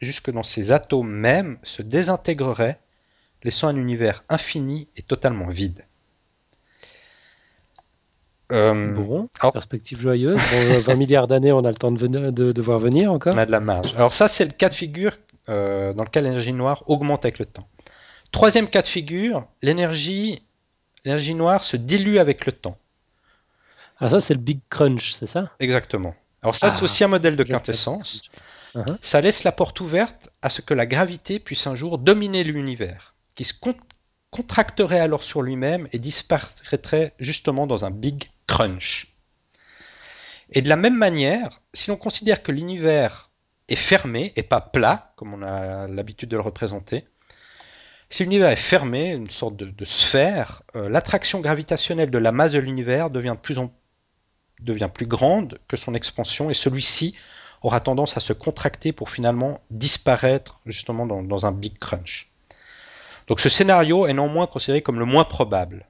Speaker 2: jusque dans ses atomes même, se désintégrerait, laissant un univers infini et totalement vide.
Speaker 1: Euh, bon, perspective joyeuse. 20 milliards d'années, on a le temps de, de, voir venir encore.
Speaker 2: On a de la marge. Alors ça, c'est le cas de figure euh, dans lequel l'énergie noire augmente avec le temps. Troisième cas de figure, l'énergie, l'énergie noire se dilue avec le temps.
Speaker 1: Ah ça, c'est le Big Crunch, c'est ça?
Speaker 2: Exactement. Alors ça, c'est ah, aussi un modèle de quintessence. Uh-huh. Ça laisse la porte ouverte à ce que la gravité puisse un jour dominer l'univers, qui se contracterait alors sur lui-même et disparaîtrait justement dans un big crunch. Et de la même manière, si l'on considère que l'univers est fermé et pas plat, comme on a l'habitude de le représenter, si l'univers est fermé, une sorte de, sphère, euh, l'attraction gravitationnelle de la masse de l'univers devient de plus en devient plus grande que son expansion et celui-ci aura tendance à se contracter pour finalement disparaître justement dans, un big crunch. Donc ce scénario est néanmoins considéré comme le moins probable.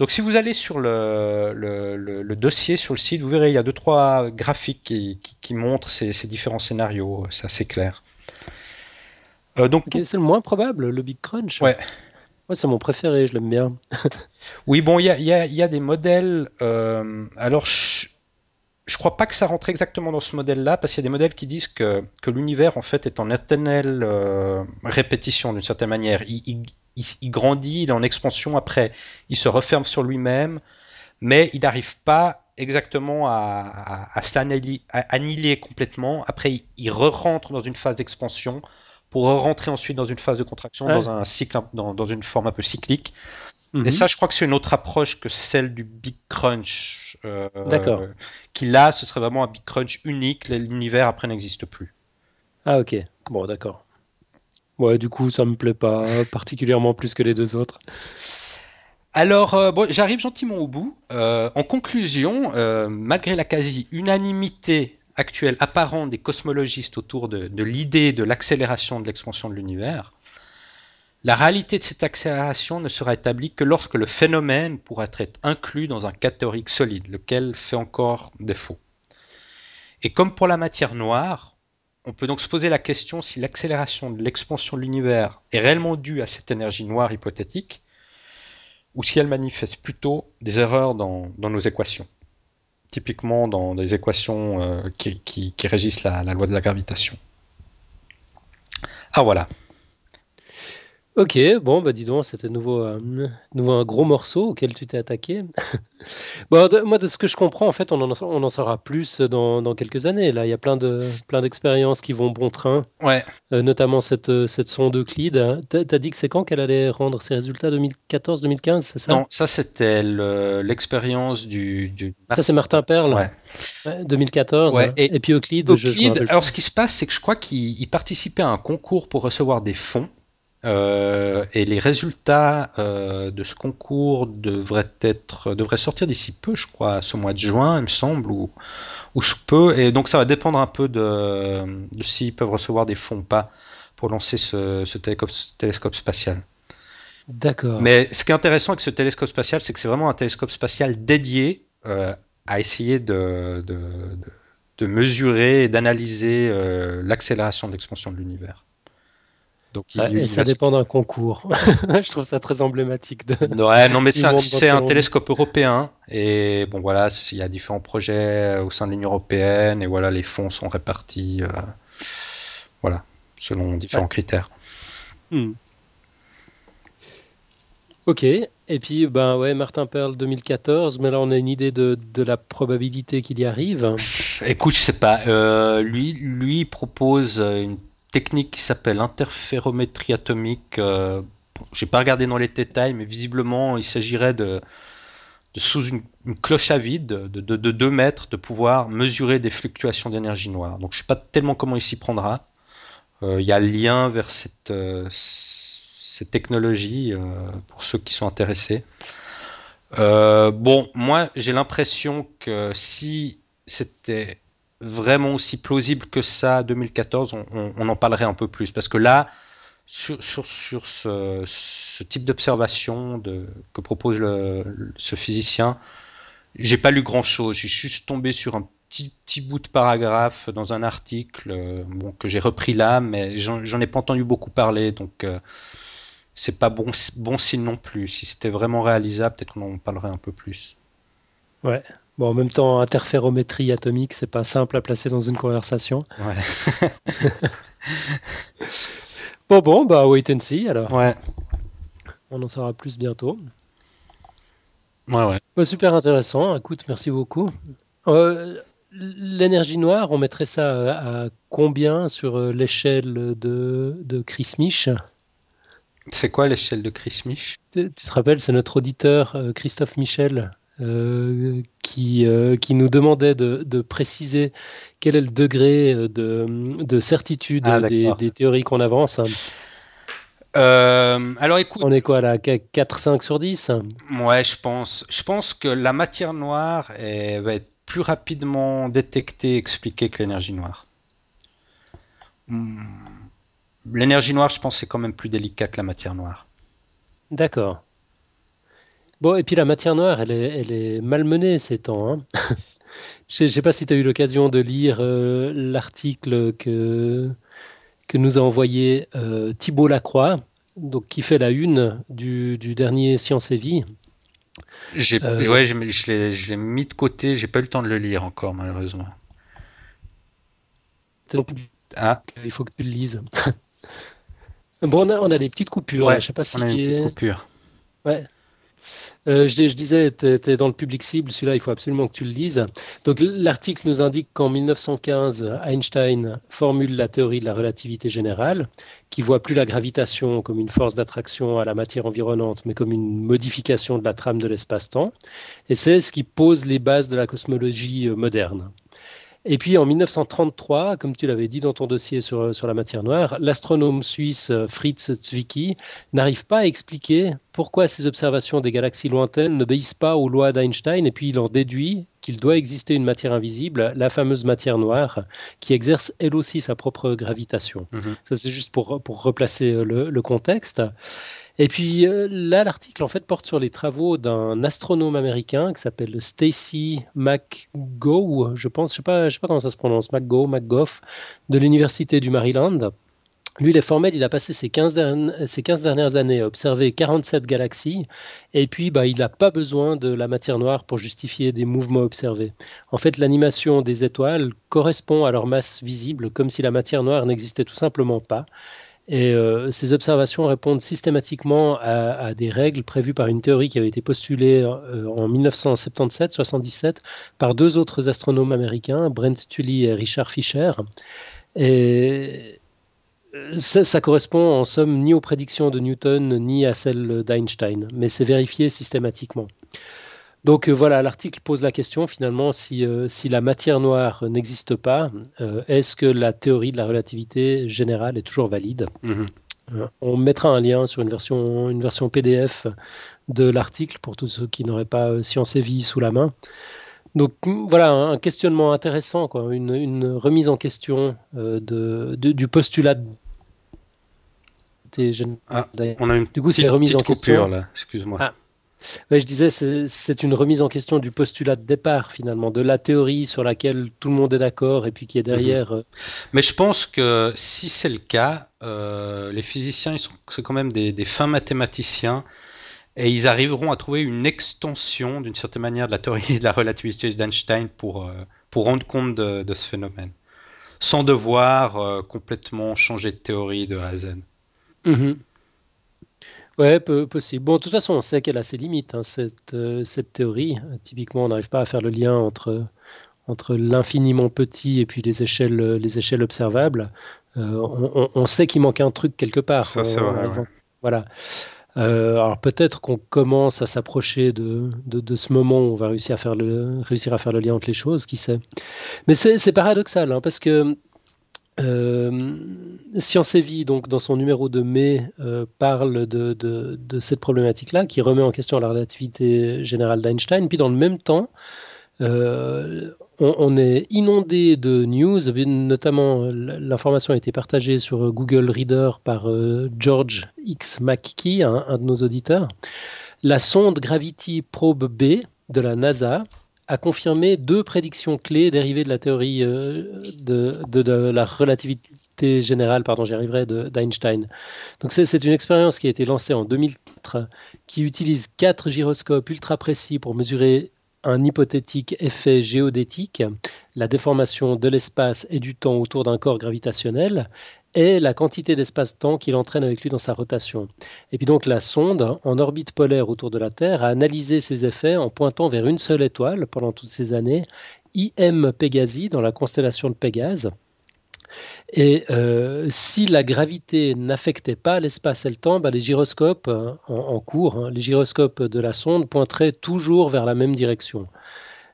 Speaker 2: Donc si vous allez sur le, dossier, sur le site, vous verrez, il y a deux, trois graphiques qui, montrent ces, différents scénarios, c'est assez clair.
Speaker 1: Euh, donc c'est le moins probable, le Big Crunch.
Speaker 2: Ouais
Speaker 1: c'est mon préféré, je l'aime bien.
Speaker 2: oui, bon, il y a, des modèles. Euh, alors, je, ne crois pas que ça rentre exactement dans ce modèle-là, parce qu'il y a des modèles qui disent que, l'univers, en fait, est en éternelle euh, répétition, d'une certaine manière. Il, grandit, il est en expansion, après, il se referme sur lui-même, mais il n'arrive pas exactement à, à, s'annihiler complètement. Après, il, il re-rentre dans une phase d'expansion pour rentrer ensuite dans une phase de contraction, dans un cycle, dans, une forme un peu cyclique. Et mhm. ça, je crois que c'est une autre approche que celle du Big Crunch. Euh,
Speaker 1: D'accord.
Speaker 2: qui là, ce serait vraiment un Big Crunch unique. L'univers après n'existe plus.
Speaker 1: Ah ok. Bon, d'accord. Ouais, du coup, ça me plaît pas particulièrement plus que les deux autres.
Speaker 2: Alors, euh, bon, j'arrive gentiment au bout. Euh, en conclusion, malgré la quasi-unanimité actuelle apparente des cosmologistes autour de, l'idée de l'accélération de l'expansion de l'univers, la réalité de cette accélération ne sera établie que lorsque le phénomène pourra être inclus dans un cas théorique solide, lequel fait encore défaut. Et comme pour la matière noire, on peut donc se poser la question si l'accélération de l'expansion de l'univers est réellement due à cette énergie noire hypothétique, ou si elle manifeste plutôt des erreurs dans nos équations typiquement dans des équations euh, qui, régissent la, loi de la gravitation. Ah voilà.
Speaker 1: Ok, bon, bah dis donc, c'était nouveau, euh, nouveau un gros morceau auquel tu t'es attaqué. bon, moi, de ce que je comprends, en fait, on en, on en saura plus dans, dans, quelques années. Là, il y a plein de plein d'expériences qui vont bon train.
Speaker 2: Ouais.
Speaker 1: Euh, notamment cette, euh, cette sonde Euclide. T'as as dit que c'est quand qu'elle allait rendre ses résultats? 2014-2015, c'est ça?
Speaker 2: Non, ça c'était l'expérience du, du,
Speaker 1: Ça c'est Martin Perle.
Speaker 2: Ouais.
Speaker 1: 2014.
Speaker 2: Ouais.
Speaker 1: Et, puis Euclide.
Speaker 2: Euclide alors, ce qui se passe, c'est que je crois qu'il participait à un concours pour recevoir des fonds. Euh, et les résultats euh, de ce concours devraient, être, devraient sortir d'ici peu, je crois, ce mois de juin, il me semble, ou, ou sous peu. Et donc ça va dépendre un peu de, de s'ils peuvent recevoir des fonds ou pas pour lancer ce, ce télescope, spatial.
Speaker 1: D'accord.
Speaker 2: Mais ce qui est intéressant avec ce télescope spatial, c'est que c'est vraiment un télescope spatial dédié euh, à essayer de, de, de mesurer et d'analyser l'accélération de l'expansion de l'univers.
Speaker 1: Donc, et ça dépend d'un concours. je trouve ça très emblématique. De...
Speaker 2: Ouais, non, mais c'est un télescope européen. Et bon, voilà, il y a différents projets au sein de l'Union européenne. Et voilà, les fonds sont répartis. Euh, voilà, selon différents critères.
Speaker 1: Hmm. Ok. Et puis, ben ouais, Martin Perle 2014, mais là on a une idée de, de la probabilité qu'il y arrive.
Speaker 2: Écoute, je sais pas. Euh, lui, lui propose une technique qui s'appelle interférométrie atomique. Euh, bon, J'ai pas regardé dans les détails, mais visiblement, il s'agirait de, sous une, cloche à vide de, de, de 2 mètres, de pouvoir mesurer des fluctuations d'énergie noire. Donc, je sais pas tellement comment il s'y prendra. Euh, il y a lien vers cette ces technologies euh, pour ceux qui sont intéressés. Euh, bon, moi j'ai l'impression que si c'était vraiment aussi plausible que ça 2014, on, on, on, en parlerait un peu plus. Parce que là, sur, sur, sur ce, ce, type d'observation que propose le, ce physicien, j'ai pas lu grand chose. J'ai juste tombé sur un petit, petit bout de paragraphe dans un article euh, bon, que j'ai repris là, mais j'en ai pas entendu beaucoup parler. Donc. Euh, c'est pas bon, bon signe non plus. Si c'était vraiment réalisable, peut-être qu'on en parlerait un peu plus.
Speaker 1: Ouais. Bon, en même temps, interférométrie atomique, c'est pas simple à placer dans une conversation.
Speaker 2: Ouais.
Speaker 1: bon, bon, bah wait and see alors.
Speaker 2: Ouais.
Speaker 1: On en saura plus bientôt.
Speaker 2: Ouais, ouais.
Speaker 1: Bah, super intéressant. Écoute, merci beaucoup. Euh, L'énergie noire, on mettrait ça à, combien sur l'échelle de, de Chris Mich?
Speaker 2: C'est quoi l'échelle de Chris Mich?
Speaker 1: Tu, tu, te rappelles, c'est notre auditeur euh, Christophe Michel? Euh, qui, euh, qui nous demandait de, de, préciser quel est le degré de, de certitude ah, des, des, théories qu'on avance.
Speaker 2: Euh, alors écoute.
Speaker 1: On est quoi là 4-5 sur 10
Speaker 2: Ouais, je pense. Je pense que la matière noire est, va être plus rapidement détectée et expliquée que l'énergie noire. Hmm. L'énergie noire, je pense, c'est quand même plus délicat que la matière noire.
Speaker 1: D'accord. Bon, et puis la matière noire, elle est, elle est malmenée ces temps. Hein je ne sais pas si tu as eu l'occasion de lire euh, l'article que, que nous a envoyé euh, Thibault Lacroix, donc, qui fait la une du, du dernier Science et Vie.
Speaker 2: J'ai, euh, ouais, je l'ai mis de côté, j'ai pas eu le temps de le lire encore, malheureusement.
Speaker 1: Ah. Il faut que tu le lises. Bon, on a, on a des petites coupures.
Speaker 2: Ouais,
Speaker 1: je sais pas si.
Speaker 2: On a une petite coupure.
Speaker 1: Ouais. Euh, je, disais, tu es, dans le public cible, celui-là, il faut absolument que tu le lises. Donc, l'article nous indique qu'en 1915, Einstein formule la théorie de la relativité générale, qui voit plus la gravitation comme une force d'attraction à la matière environnante, mais comme une modification de la trame de l'espace-temps. Et c'est ce qui pose les bases de la cosmologie euh, moderne. Et puis en 1933, comme tu l'avais dit dans ton dossier sur, sur la matière noire, l'astronome suisse euh, Fritz Zwicky n'arrive pas à expliquer pourquoi ces observations des galaxies lointaines n'obéissent pas aux lois d'Einstein et puis il en déduit qu'il doit exister une matière invisible, la fameuse matière noire, qui exerce elle aussi sa propre gravitation. Mm -hmm. Ça c'est juste pour, pour replacer le, le contexte. Et puis euh, là, l'article en fait porte sur les travaux d'un astronome américain qui s'appelle Stacy McGough, je pense, je sais pas, sais pas comment ça se prononce, McGough, McGough, de l'université du Maryland. Lui, il est formel, il a passé ses 15, dernières, ses 15 dernières années à observer 47 galaxies, et puis bah, il n'a pas besoin de la matière noire pour justifier des mouvements observés. En fait, l'animation des étoiles correspond à leur masse visible, comme si la matière noire n'existait tout simplement pas. Et euh, ces observations répondent systématiquement à, des règles prévues par une théorie qui avait été postulée euh, en 1977-77 par deux autres astronomes américains, Brent Tully et Richard Fisher. Et ça, ça, correspond en somme ni aux prédictions de Newton ni à celles d'Einstein, mais c'est vérifié systématiquement. Donc euh, voilà, l'article pose la question finalement si, euh, si la matière noire n'existe pas, euh, est-ce que la théorie de la relativité générale est toujours valide mm -hmm. On mettra un lien sur une version, une version PDF de l'article pour tous ceux qui n'auraient pas Science et Vie sous la main. Donc voilà, un questionnement intéressant, quoi, une, une remise en question de, de, du postulat.
Speaker 2: Ah, on a une
Speaker 1: du coup, c'est remise en
Speaker 2: coupure
Speaker 1: question.
Speaker 2: là, excuse-moi.
Speaker 1: Ah. Ouais, je disais, c'est une remise en question du postulat de départ, finalement, de la théorie sur laquelle tout le monde est d'accord et puis qui est derrière.
Speaker 2: Mmh. Mais je pense que si c'est le cas, euh, les physiciens, c'est quand même des, des, fins mathématiciens et ils arriveront à trouver une extension, d'une certaine manière, de la théorie de la relativité d'Einstein pour, euh, pour rendre compte de, de, ce phénomène, sans devoir euh, complètement changer de théorie de A à Z.
Speaker 1: Mmh. Ouais, possible. Bon, de toute façon, on sait qu'elle a ses limites, hein, cette, cette théorie. Typiquement, on n'arrive pas à faire le lien entre entre l'infiniment petit et puis les échelles, les échelles observables, euh, on, sait qu'il manque un truc quelque part.
Speaker 2: Ça, c'est vrai.
Speaker 1: Voilà. Euh, alors peut-être qu'on commence à s'approcher de, de, ce moment où on va réussir à, faire le, réussir à faire le lien entre les choses, qui sait. Mais c'est paradoxal, hein, parce que euh, Science et Vie, donc, dans son numéro de mai, parle de, cette problématique-là, qui remet en question la relativité générale d'Einstein. Puis dans le même temps, euh, on, est inondé de news, notamment l'information a été partagée sur Google Reader par euh, George X. McKee, un, de nos auditeurs. La sonde Gravity Probe B de la NASA a confirmé deux prédictions clés dérivées de la théorie euh, de, la relativité générale, pardon, j'y arriverai, d'Einstein. Donc c'est une expérience qui a été lancée en 2004, qui utilise quatre gyroscopes ultra précis pour mesurer un hypothétique effet géodétique, la déformation de l'espace et du temps autour d'un corps gravitationnel, et la quantité d'espace-temps qu'il entraîne avec lui dans sa rotation. Et puis donc la sonde, en orbite polaire autour de la Terre, a analysé ces effets en pointant vers une seule étoile pendant toutes ces années, IM Pégasi dans la constellation de Pégase. Et euh, si la gravité n'affectait pas l'espace et le temps, bah, les gyroscopes euh, en, cours, hein, les gyroscopes de la sonde pointeraient toujours vers la même direction.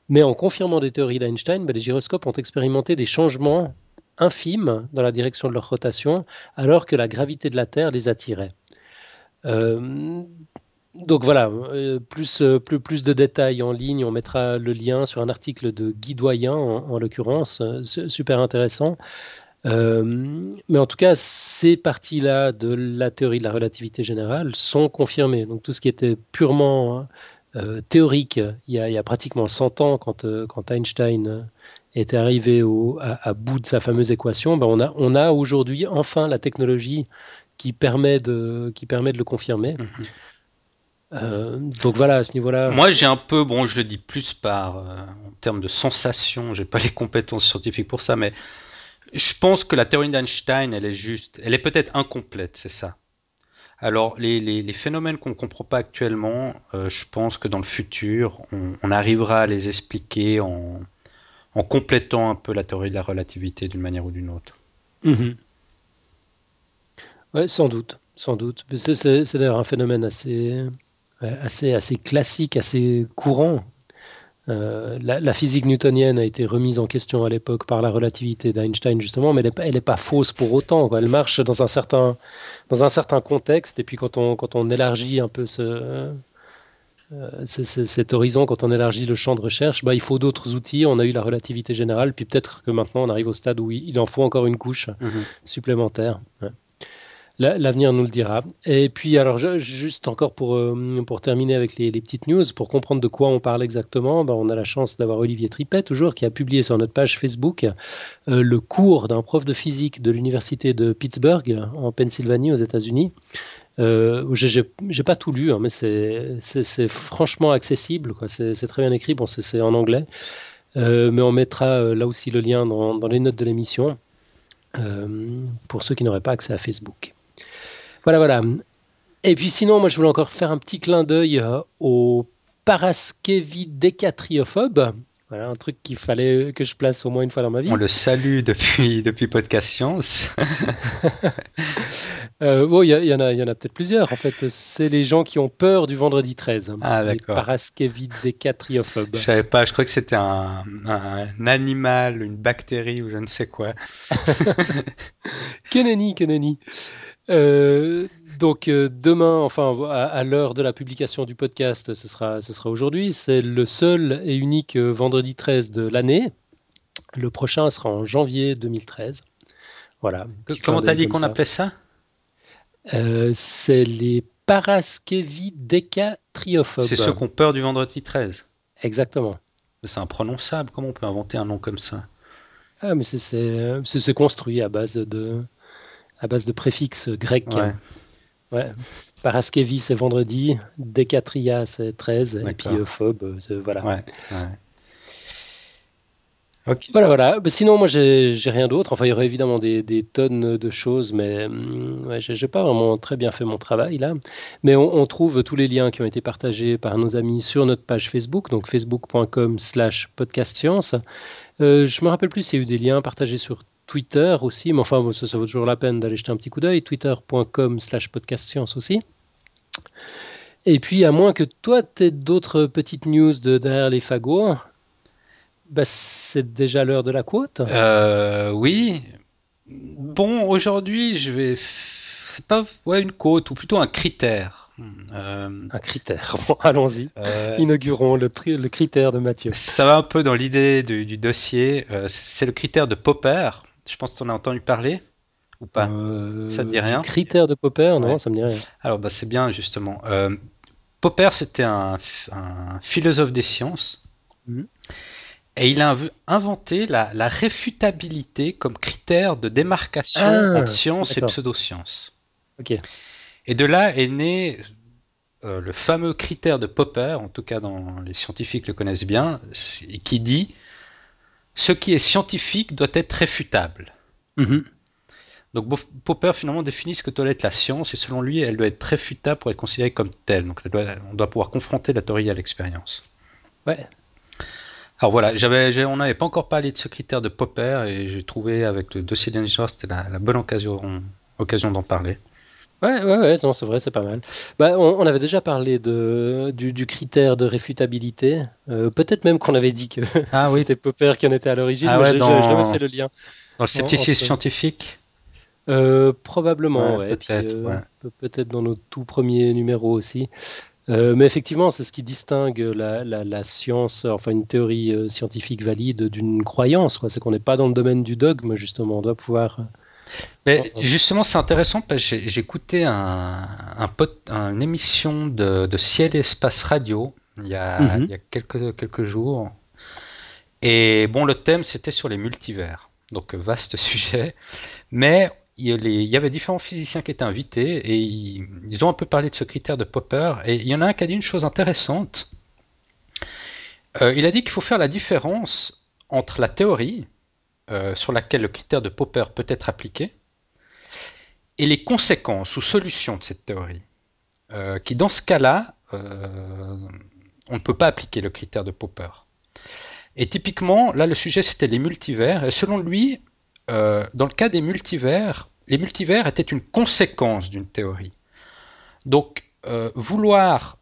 Speaker 1: Mais en confirmant des théories d'Einstein, bah, les gyroscopes ont expérimenté des changements infimes dans la direction de leur rotation, alors que la gravité de la Terre les attirait. Euh, donc voilà, plus, plus, plus, de détails en ligne, on mettra le lien sur un article de Guy Doyen en, en l'occurrence, super intéressant. Euh, mais en tout cas, ces parties-là de la théorie de la relativité générale sont confirmées. Donc tout ce qui était purement euh, théorique il y, a, pratiquement 100 ans, quand, euh, quand Einstein était arrivé au, à, bout de sa fameuse équation, ben on a, on a aujourd'hui enfin la technologie qui permet de, qui permet de le confirmer. Mhm. donc voilà, à ce niveau-là.
Speaker 2: Moi, j'ai un peu, bon, je le dis plus par en termes de sensation, j'ai pas les compétences scientifiques pour ça, mais je pense que la théorie d'Einstein, elle est juste, elle est peut-être incomplète, c'est ça. Alors, les, phénomènes qu'on ne comprend pas actuellement, euh, je pense que dans le futur, on, arrivera à les expliquer en, complétant un peu la théorie de la relativité d'une manière ou d'une autre.
Speaker 1: Mhm. Oui, sans doute, sans doute. C'est d'ailleurs un phénomène assez, assez, assez classique, assez courant euh, la, physique newtonienne a été remise en question à l'époque par la relativité d'Einstein justement, mais elle n'est pas, fausse pour autant. Elle marche dans un certain dans un certain contexte. Et puis quand on quand on élargit un peu ce, euh, cet horizon, quand on élargit le champ de recherche, bah, il faut d'autres outils. On a eu la relativité générale, puis peut-être que maintenant on arrive au stade où il en faut encore une couche mm-hmm. supplémentaire. L'avenir nous le dira. Et puis, alors, juste encore pour, euh, pour terminer avec les, petites news, pour comprendre de quoi on parle exactement, ben, on a la chance d'avoir Olivier Tripet, toujours, qui a publié sur notre page Facebook euh, le cours d'un prof de physique de l'université de Pittsburgh, en Pennsylvanie, aux États-Unis. Euh, J'ai pas tout lu, hein, mais c'est franchement accessible. C'est très bien écrit. Bon, c'est en anglais. Mais on mettra là aussi le lien dans les notes de l'émission pour ceux qui n'auraient pas accès à Facebook. Voilà, voilà. Et puis sinon, moi je voulais encore faire un petit clin d'œil euh, au paraskevidécatriophobes. Voilà, un truc qu'il fallait que je place au moins une fois dans ma vie.
Speaker 2: On le salue depuis, depuis Podcast Science.
Speaker 1: euh, bon, il y, en a, y en a peut-être plusieurs. En fait, c'est les gens qui ont peur du vendredi 13.
Speaker 2: Ah, d'accord.
Speaker 1: Paraskevidécatriophobes.
Speaker 2: Je savais pas, je crois que c'était un, un, animal, une bactérie ou je ne sais quoi.
Speaker 1: que nenni, que nenni. Euh, donc euh, demain, enfin à, l'heure de la publication du podcast, ce sera, ce sera aujourd'hui. C'est le seul et unique euh, vendredi 13 de l'année. Le prochain sera en janvier 2013. Voilà.
Speaker 2: Comment t'as dit qu'on appelait ça?
Speaker 1: C'est les paraskevidécatriophobe.
Speaker 2: C'est ceux qui ont peur du vendredi 13.
Speaker 1: Exactement.
Speaker 2: C'est imprononçable. Comment on peut inventer un nom comme ça?
Speaker 1: Ah, mais c'est construit à base de à base de préfixes grecs. Ouais. Paraskevi, c'est vendredi. Decatria, c'est 13. Et puis phobe, voilà.
Speaker 2: Ouais,
Speaker 1: Voilà, voilà. Sinon, moi, j'ai rien d'autre. Enfin, il y aurait évidemment des, des tonnes de choses, mais hum, ouais, j'ai pas vraiment très bien fait mon travail là. Mais on, on, trouve tous les liens qui ont été partagés par nos amis sur notre page Facebook, donc facebook.com/slash podcastscience. Euh, je me rappelle plus s'il y a eu des liens partagés sur Twitter aussi, mais enfin, ça, ça vaut toujours la peine d'aller jeter un petit coup d'œil. Twitter.com/slash podcastscience aussi. Et puis, à moins que toi, tu aies d'autres petites news de derrière les fagots, bah, c'est déjà l'heure de la quote.
Speaker 2: Euh, oui. Bon, aujourd'hui, je vais. C'est pas ouais, une quote, ou plutôt un critère.
Speaker 1: Euh... Un critère. Bon, allons-y. Euh... Inaugurons le, le, critère de Mathieu.
Speaker 2: Ça va un peu dans l'idée du, du, dossier. C'est le critère de Popper. Je pense que tu en as entendu parler ou pas
Speaker 1: euh,
Speaker 2: Ça te dit rien
Speaker 1: Critère de Popper Non, ouais. ça me dit rien.
Speaker 2: Alors, bah, c'est bien justement. Euh, Popper, c'était un, un, philosophe des sciences. Mmh. Et il a inventé la, la, réfutabilité comme critère de démarcation ah, entre science et pseudoscience.
Speaker 1: Okay.
Speaker 2: Et de là est né euh, le fameux critère de Popper, en tout cas dans les scientifiques le connaissent bien, qui dit ce qui est scientifique doit être réfutable.
Speaker 1: Mm -hmm.
Speaker 2: Donc Popper finalement définit ce que doit être la science et selon lui elle doit être réfutable pour être considérée comme telle. Donc doit, on doit pouvoir confronter la théorie à l'expérience.
Speaker 1: Ouais.
Speaker 2: Alors voilà, j'avais, on n'avait pas encore parlé de ce critère de Popper et j'ai trouvé avec le dossier d'Angel c'était la, la, bonne occasion, occasion d'en parler.
Speaker 1: Ouais, ouais, ouais, non, c'est vrai, c'est pas mal. Bah, on, on, avait déjà parlé de, du, du critère de réfutabilité. Euh, peut-être même qu'on avait dit que
Speaker 2: ah, oui.
Speaker 1: c'était Popper qui en était à l'origine,
Speaker 2: ah, ouais, dans...
Speaker 1: fait le lien.
Speaker 2: Dans le scepticisme scientifique
Speaker 1: euh, Probablement, ouais.
Speaker 2: Peut-être,
Speaker 1: euh. Peut-être dans nos tout premiers numéros aussi. Euh, mais effectivement, c'est ce qui distingue la, la, la, science, enfin une théorie scientifique valide d'une croyance. C'est qu'on n'est pas dans le domaine du dogme, justement. On doit pouvoir.
Speaker 2: Mais justement, c'est intéressant parce que écouté un, un pot, une émission de, de, Ciel et Espace Radio il y a, mm -hmm. il y a quelques, quelques jours. Et bon, le thème c'était sur les multivers. Donc, vaste sujet. Mais il y avait différents physiciens qui étaient invités et ils, ils, ont un peu parlé de ce critère de Popper. Et il y en a un qui a dit une chose intéressante. Euh, il a dit qu'il faut faire la différence entre la théorie euh, sur laquelle le critère de Popper peut être appliqué et les conséquences ou solutions de cette théorie. Euh, qui dans ce cas-là, euh, on ne peut pas appliquer le critère de Popper. Et typiquement, là le sujet c'était les multivers. Et selon lui, dans le cas des multivers, les multivers étaient une conséquence d'une théorie. Donc, vouloir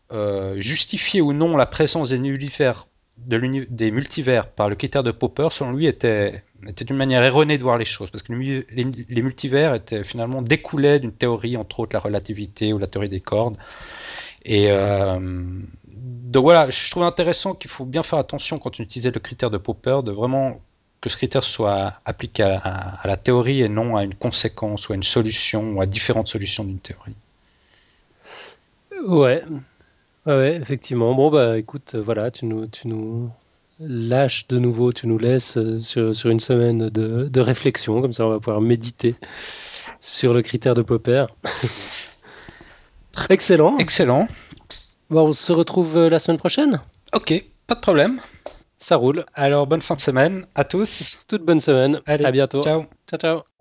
Speaker 2: justifier ou non la présence des multivers, de des multivers par le critère de Popper, selon lui, était, était une manière erronée de voir les choses, parce que les, les, multivers étaient finalement découlaient d'une théorie, entre autres la relativité ou la théorie des cordes. Et euh, donc voilà, je trouve intéressant qu'il faut bien faire attention quand on utilisait le critère de Popper, de vraiment que ce critère soit appliqué à, à, la théorie et non à une conséquence ou à une solution ou à différentes solutions d'une théorie.
Speaker 1: Ouais. Ouais, effectivement. Bon, bah écoute, voilà, tu nous, tu nous lâches de nouveau, tu nous laisses sur, sur une semaine de, de réflexion, comme ça on va pouvoir méditer sur le critère de Popper. Excellent.
Speaker 2: Excellent.
Speaker 1: Bon, on se retrouve la semaine prochaine
Speaker 2: Ok, pas de problème.
Speaker 1: Ça roule.
Speaker 2: Alors, bonne fin de semaine à tous.
Speaker 1: Toute bonne semaine.
Speaker 2: Allez,
Speaker 1: à bientôt.
Speaker 2: Ciao.
Speaker 1: Ciao, ciao.